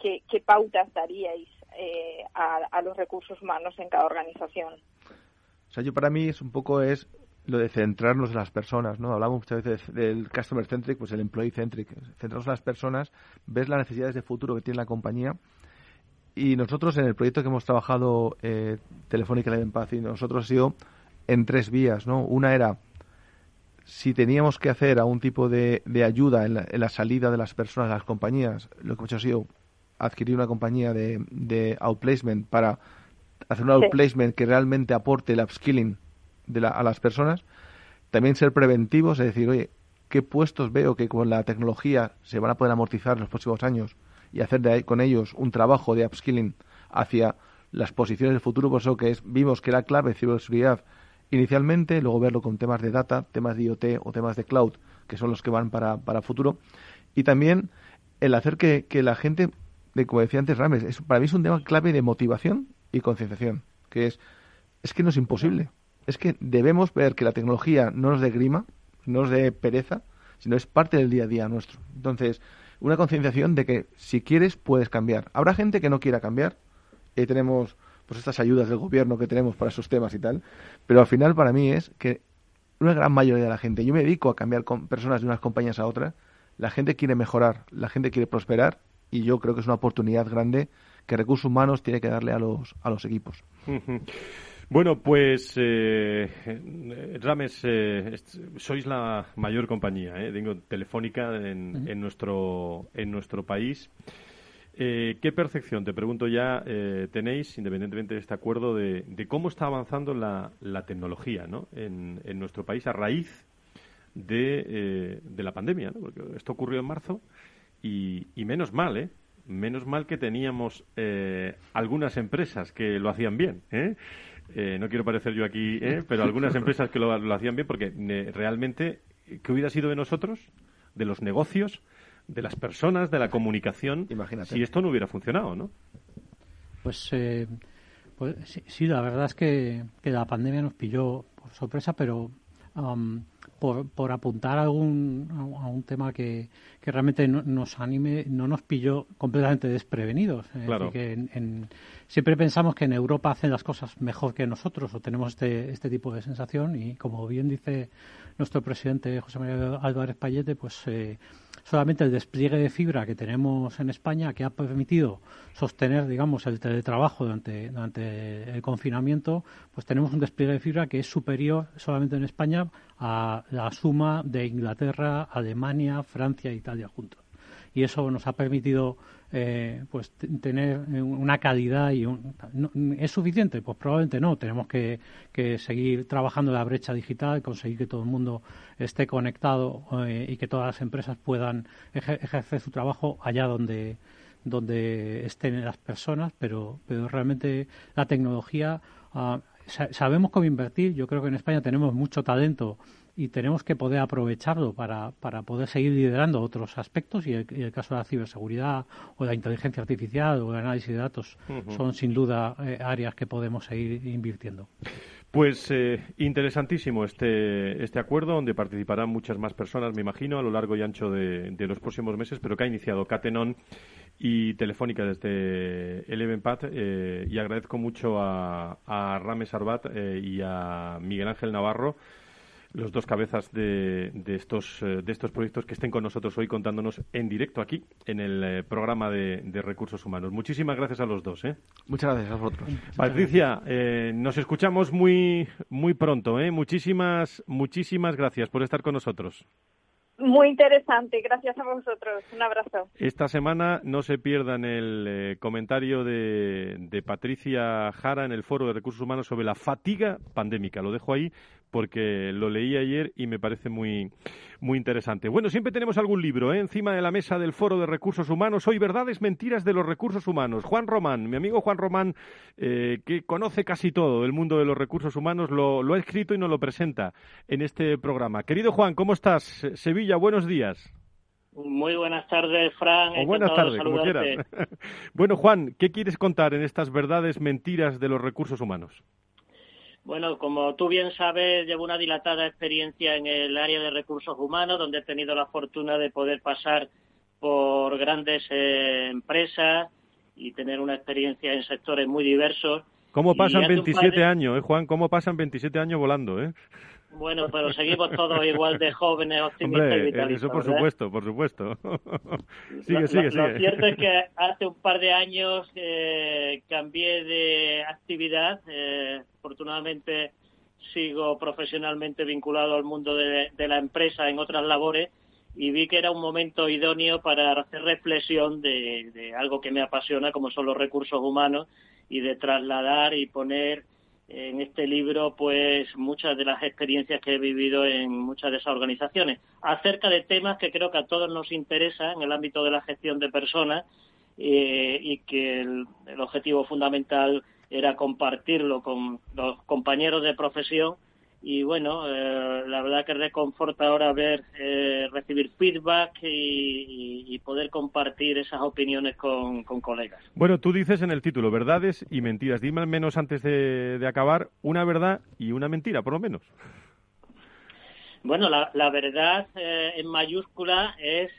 ¿qué, ¿Qué pautas daríais eh, a, los recursos humanos en cada organización. O sea, yo para mí es un poco es lo de centrarnos en las personas, ¿no? Hablamos muchas veces del customer centric, pues el employee centric. Centrarnos en las personas, ves las necesidades de futuro que tiene la compañía y nosotros en el proyecto que hemos trabajado eh, Telefónica en Paz y nosotros sido en tres vías, ¿no? Una era si teníamos que hacer algún tipo de, de ayuda en la, en la, salida de las personas a las compañías, lo que hemos hecho ha sido adquirir una compañía de, de outplacement para hacer un outplacement que realmente aporte el upskilling de a las personas. También ser preventivos, es decir, oye, ¿qué puestos veo que con la tecnología se van a poder amortizar en los próximos años? Y hacer de con ellos un trabajo de upskilling hacia las posiciones del futuro, por eso que es, vimos que la clave ciberseguridad inicialmente, luego verlo con temas de data, temas de IoT o temas de cloud, que son los que van para, para futuro. Y también el hacer que, que la gente de, como decía antes Rames, es, para mí es un tema clave de motivación y concienciación, que es, es que no es imposible. Es que debemos ver que la tecnología no nos dé grima, no nos dé pereza, sino es parte del día a día nuestro. Entonces, una concienciación de que si quieres, puedes cambiar. Habrá gente que no quiera cambiar, y tenemos pues estas ayudas del gobierno que tenemos para esos temas y tal, pero al final para mí es que una gran mayoría de la gente, yo me dedico a cambiar con personas de unas compañías a otras, la gente quiere mejorar, la gente quiere prosperar y yo creo que es una oportunidad grande que recursos humanos tiene que darle a los, a los equipos. Bueno, pues eh, Rames, eh, sois la mayor compañía, eh, digo, telefónica en, en, nuestro en nuestro país. Eh, ¿Qué percepción, te pregunto ya, tenéis, independientemente de este acuerdo, de, cómo está avanzando la, la tecnología ¿no? en, en nuestro país a raíz de, de la pandemia, ¿no? porque esto ocurrió en marzo y, y menos mal, ¿eh? Menos mal que teníamos eh, algunas empresas que lo hacían bien. ¿eh? Eh, no quiero parecer yo aquí, pero algunas empresas que lo, hacían bien porque realmente, ¿qué hubiera sido de nosotros, de los negocios, de las personas, de la comunicación, si esto no hubiera funcionado, ¿no? Pues, pues sí, la verdad es que, la pandemia nos pilló por sorpresa, pero por, por apuntar a, algún, a un tema que, que realmente nos anime, no nos pilló completamente desprevenidos. que siempre pensamos que en Europa hacen las cosas mejor que nosotros o tenemos este, este tipo de sensación y como bien dice nuestro presidente José María Álvarez Payete, pues eh, solamente el despliegue de fibra que tenemos en España, que ha permitido sostener, digamos, el teletrabajo durante, durante el confinamiento, pues tenemos un despliegue de fibra que es superior solamente en España a la suma de Inglaterra, Alemania, Francia e Italia juntos. Y eso nos ha permitido eh, pues tener una calidad y es suficiente pues probablemente no. Tenemos que, seguir trabajando la brecha digital conseguir que todo el mundo esté conectado eh, y que todas las empresas puedan ejercer su trabajo allá donde donde estén las personas. Pero pero realmente la tecnología ah, sabemos cómo invertir. Yo creo que en España tenemos mucho talento y tenemos que poder aprovecharlo para, para poder seguir liderando otros aspectos y el, caso de la ciberseguridad o la inteligencia artificial o el análisis de datos son sin duda eh, áreas que podemos seguir invirtiendo. Pues eh, interesantísimo este, este acuerdo, donde participarán muchas más personas, me imagino, a lo largo y ancho de, los próximos meses, pero que ha iniciado Catenon y Telefónica desde Elevenpad. Eh, y agradezco mucho a, a Rames Arbat eh, y a Miguel Ángel Navarro los dos cabezas de, de, estos, eh, de estos proyectos que estén con nosotros hoy contándonos en directo aquí en el eh, programa de, recursos humanos. Muchísimas gracias a los dos. ¿eh? Muchas gracias a vosotros. Patricia, nos escuchamos muy, muy pronto. Muchísimas, muchísimas gracias por estar con nosotros. Muy interesante, gracias a vosotros. Un abrazo. Esta semana no se pierdan el comentario de, de, Patricia Jara en el Foro de Recursos Humanos sobre la fatiga pandémica. Lo dejo ahí porque lo leí ayer y me parece muy, muy interesante. Bueno, siempre tenemos algún libro ¿eh? encima de la mesa del Foro de Recursos Humanos. Hoy, Verdades, Mentiras de los Recursos Humanos. Juan Román, mi amigo Juan Román, eh, que conoce casi todo el mundo de los recursos humanos, lo, lo ha escrito y nos lo presenta en este programa. Querido Juan, ¿cómo estás? Sevilla, buenos días. Muy buenas tardes, Fran. O buenas tardes, como quieras. bueno, Juan, ¿qué quieres contar en estas verdades, mentiras de los recursos humanos? Bueno, como tú bien sabes, llevo una dilatada experiencia en el área de recursos humanos, donde he tenido la fortuna de poder pasar por grandes eh, empresas y tener una experiencia en sectores muy diversos. ¿Cómo pasan 27 años, eh, Juan? ¿Cómo pasan 27 años volando, eh? Bueno, pero seguimos todos igual de jóvenes, optimistas y vitalistas. Eso por supuesto, por supuesto. sigue, lo, sigue, sigue. Lo cierto es que hace un par de años eh, cambié de actividad. Eh, afortunadamente sigo profesionalmente vinculado al mundo de, la empresa en otras labores y vi que era un momento idóneo para hacer reflexión de algo que me apasiona, como son los recursos humanos, y de trasladar y poner en este libro pues muchas de las experiencias que he vivido en muchas de esas organizaciones. Acerca de temas que creo que a todos nos interesan en el ámbito de la gestión de personas eh, y que el, objetivo fundamental era compartirlo con los compañeros de profesión y bueno, eh, la verdad que reconforta ahora ver, eh, recibir feedback y, poder compartir esas opiniones con, colegas. Bueno, tú dices en el título verdades y mentiras. Dime al menos antes de, acabar una verdad y una mentira, por lo menos. Bueno, la, la verdad eh, en mayúscula es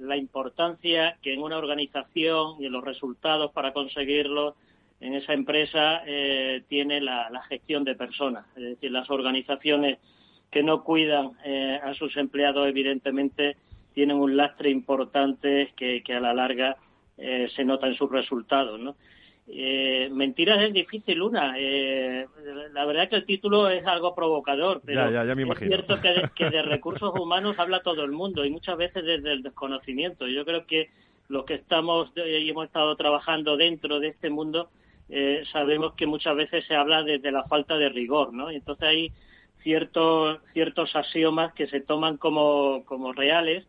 la importancia que en una organización y en los resultados para conseguirlo en esa empresa eh, tiene la, gestión de personas. Es decir, las organizaciones que no cuidan eh, a sus empleados, evidentemente, tienen un lastre importante que, a la larga eh, se nota en sus resultados. ¿no? mentiras es difícil una. la verdad que el título es algo provocador, pero es cierto que de, que de recursos humanos habla todo el mundo y muchas veces desde el desconocimiento. Yo creo que los que estamos y hemos estado trabajando dentro de este mundo eh, sabemos que muchas veces se habla desde la falta de rigor, ¿no? entonces hay ciertos ciertos axiomas que se toman como, como reales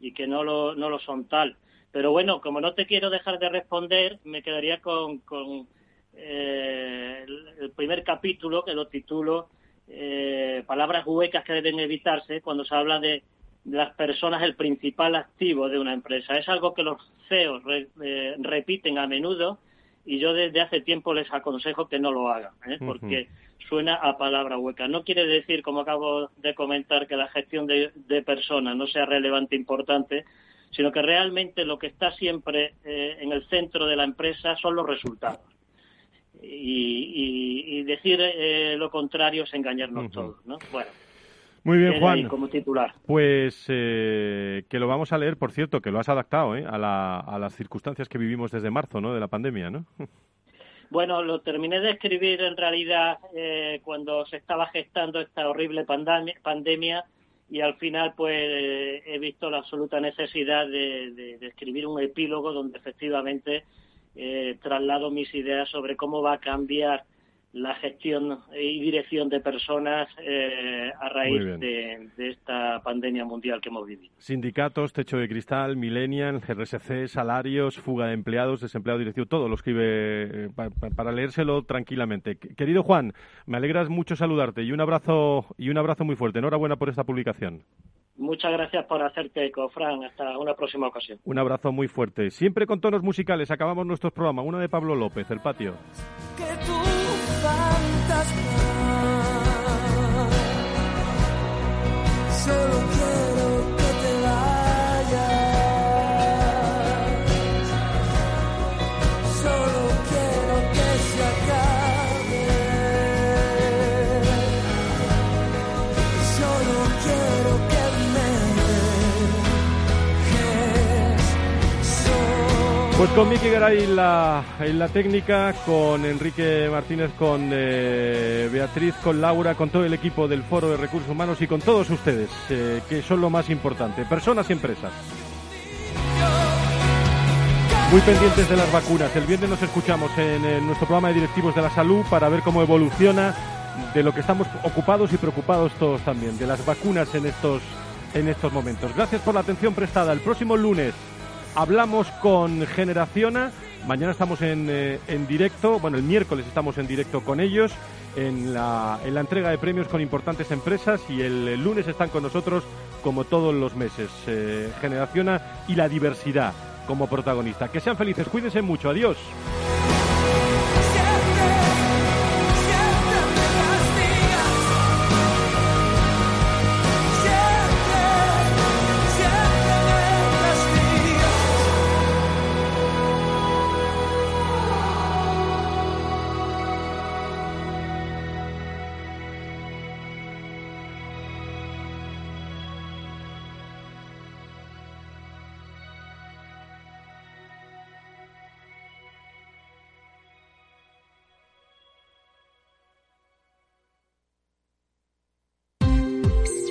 y que no lo, no lo son tal. Pero bueno, como no te quiero dejar de responder, me quedaría con, con eh, el primer capítulo, que lo titulo eh, Palabras huecas que deben evitarse cuando se habla de las personas el principal activo de una empresa. Es algo que los CEOs eh, repiten a menudo y yo desde hace tiempo les aconsejo que no lo hagan, ¿eh? porque suena a palabra hueca. No quiere decir, como acabo de comentar, que la gestión de, personas no sea relevante e importante, sino que realmente lo que está siempre eh, en el centro de la empresa son los resultados. Y, decir eh, lo contrario es engañarnos todos, ¿no? Bueno. Muy bien, Juan. Como titular. Pues eh, que lo vamos a leer, por cierto, que lo has adaptado ¿eh? a, la, a las circunstancias que vivimos desde marzo, ¿no? De la pandemia, ¿no? Bueno, lo terminé de escribir en realidad eh, cuando se estaba gestando esta horrible pandemia, y al final pues he visto la absoluta necesidad de, de escribir un epílogo donde efectivamente traslado mis ideas sobre cómo va a cambiar la gestión y dirección de personas eh, a raíz de, esta pandemia mundial que hemos vivido. Sindicatos, techo de cristal, millennial, RSC, salarios, fuga de empleados, desempleado directivo, todo lo escribe eh, para leérselo tranquilamente. Querido Juan, me alegras mucho saludarte y un abrazo y un abrazo muy fuerte. Enhorabuena por esta publicación. Muchas gracias por hacerte eco, Fran. Hasta una próxima ocasión. Un abrazo muy fuerte. Siempre con tonos musicales acabamos nuestros programas. Una de Pablo López, El Patio. Solo Pues con Miki Garay en la, técnica, con Enrique Martínez, con eh, Beatriz, con Laura, con todo el equipo del Foro de Recursos Humanos y con todos ustedes, eh, que son lo más importante, personas y empresas. Muy pendientes de las vacunas. El viernes nos escuchamos en, en nuestro programa de directivos de la salud para ver cómo evoluciona de lo que estamos ocupados y preocupados todos también, de las vacunas en estos, en estos momentos. Gracias por la atención prestada. El próximo lunes hablamos con Generaciona. Mañana estamos en, eh, en, directo, bueno, el miércoles estamos en directo con ellos en la, en la entrega de premios con importantes empresas y el, lunes están con nosotros como todos los meses. Eh, Generaciona y la diversidad como protagonista. Que sean felices, cuídense mucho, adiós.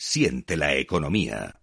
Siente la economía.